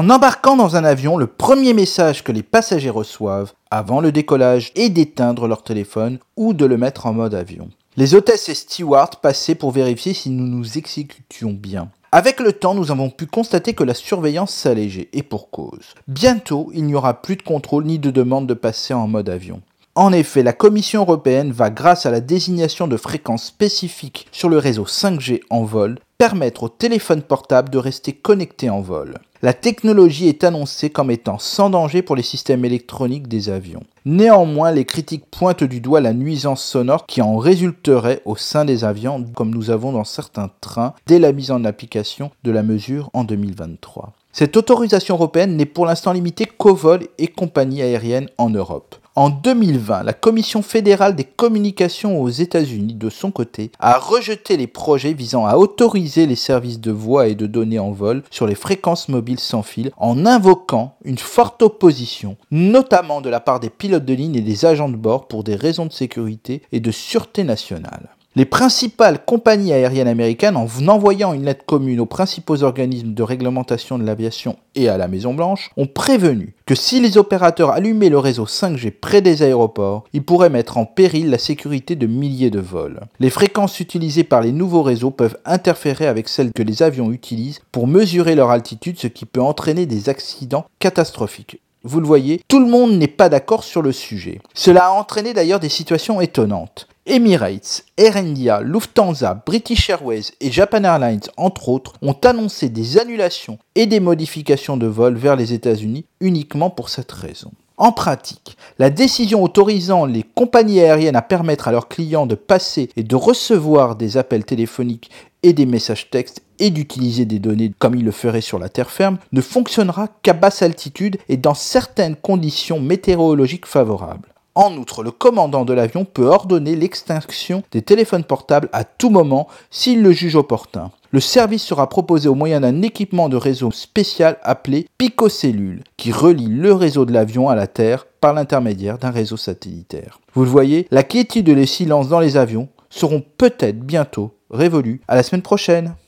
En embarquant dans un avion, le premier message que les passagers reçoivent avant le décollage est d'éteindre leur téléphone ou de le mettre en mode avion. Les hôtesses et stewards passaient pour vérifier si nous nous exécutions bien. Avec le temps, nous avons pu constater que la surveillance s'allégeait, et pour cause. Bientôt, il n'y aura plus de contrôle ni de demande de passer en mode avion. En effet, la Commission européenne va, grâce à la désignation de fréquences spécifiques sur le réseau 5G en vol, permettre aux téléphones portables de rester connectés en vol. La technologie est annoncée comme étant sans danger pour les systèmes électroniques des avions. Néanmoins, les critiques pointent du doigt la nuisance sonore qui en résulterait au sein des avions, comme nous avons dans certains trains dès la mise en application de la mesure en 2023. Cette autorisation européenne n'est pour l'instant limitée qu'aux vols et compagnies aériennes en Europe. En 2020, la Commission fédérale des communications aux États-Unis, de son côté, a rejeté les projets visant à autoriser les services de voix et de données en vol sur les fréquences mobiles sans fil en invoquant une forte opposition, notamment de la part des pilotes de ligne et des agents de bord pour des raisons de sécurité et de sûreté nationale. Les principales compagnies aériennes américaines, en envoyant une lettre commune aux principaux organismes de réglementation de l'aviation et à la Maison-Blanche, ont prévenu que si les opérateurs allumaient le réseau 5G près des aéroports, ils pourraient mettre en péril la sécurité de milliers de vols. Les fréquences utilisées par les nouveaux réseaux peuvent interférer avec celles que les avions utilisent pour mesurer leur altitude, ce qui peut entraîner des accidents catastrophiques. Vous le voyez, tout le monde n'est pas d'accord sur le sujet. Cela a entraîné d'ailleurs des situations étonnantes. Emirates, Air India, Lufthansa, British Airways et Japan Airlines, entre autres, ont annoncé des annulations et des modifications de vols vers les États-Unis uniquement pour cette raison. En pratique, la décision autorisant les compagnies aériennes à permettre à leurs clients de passer et de recevoir des appels téléphoniques et des messages textes et d'utiliser des données comme ils le feraient sur la terre ferme ne fonctionnera qu'à basse altitude et dans certaines conditions météorologiques favorables. En outre, le commandant de l'avion peut ordonner l'extinction des téléphones portables à tout moment s'il le juge opportun. Le service sera proposé au moyen d'un équipement de réseau spécial appelé picocellule, qui relie le réseau de l'avion à la Terre par l'intermédiaire d'un réseau satellitaire. Vous le voyez, la quiétude et le silence dans les avions seront peut-être bientôt révolus. À la semaine prochaine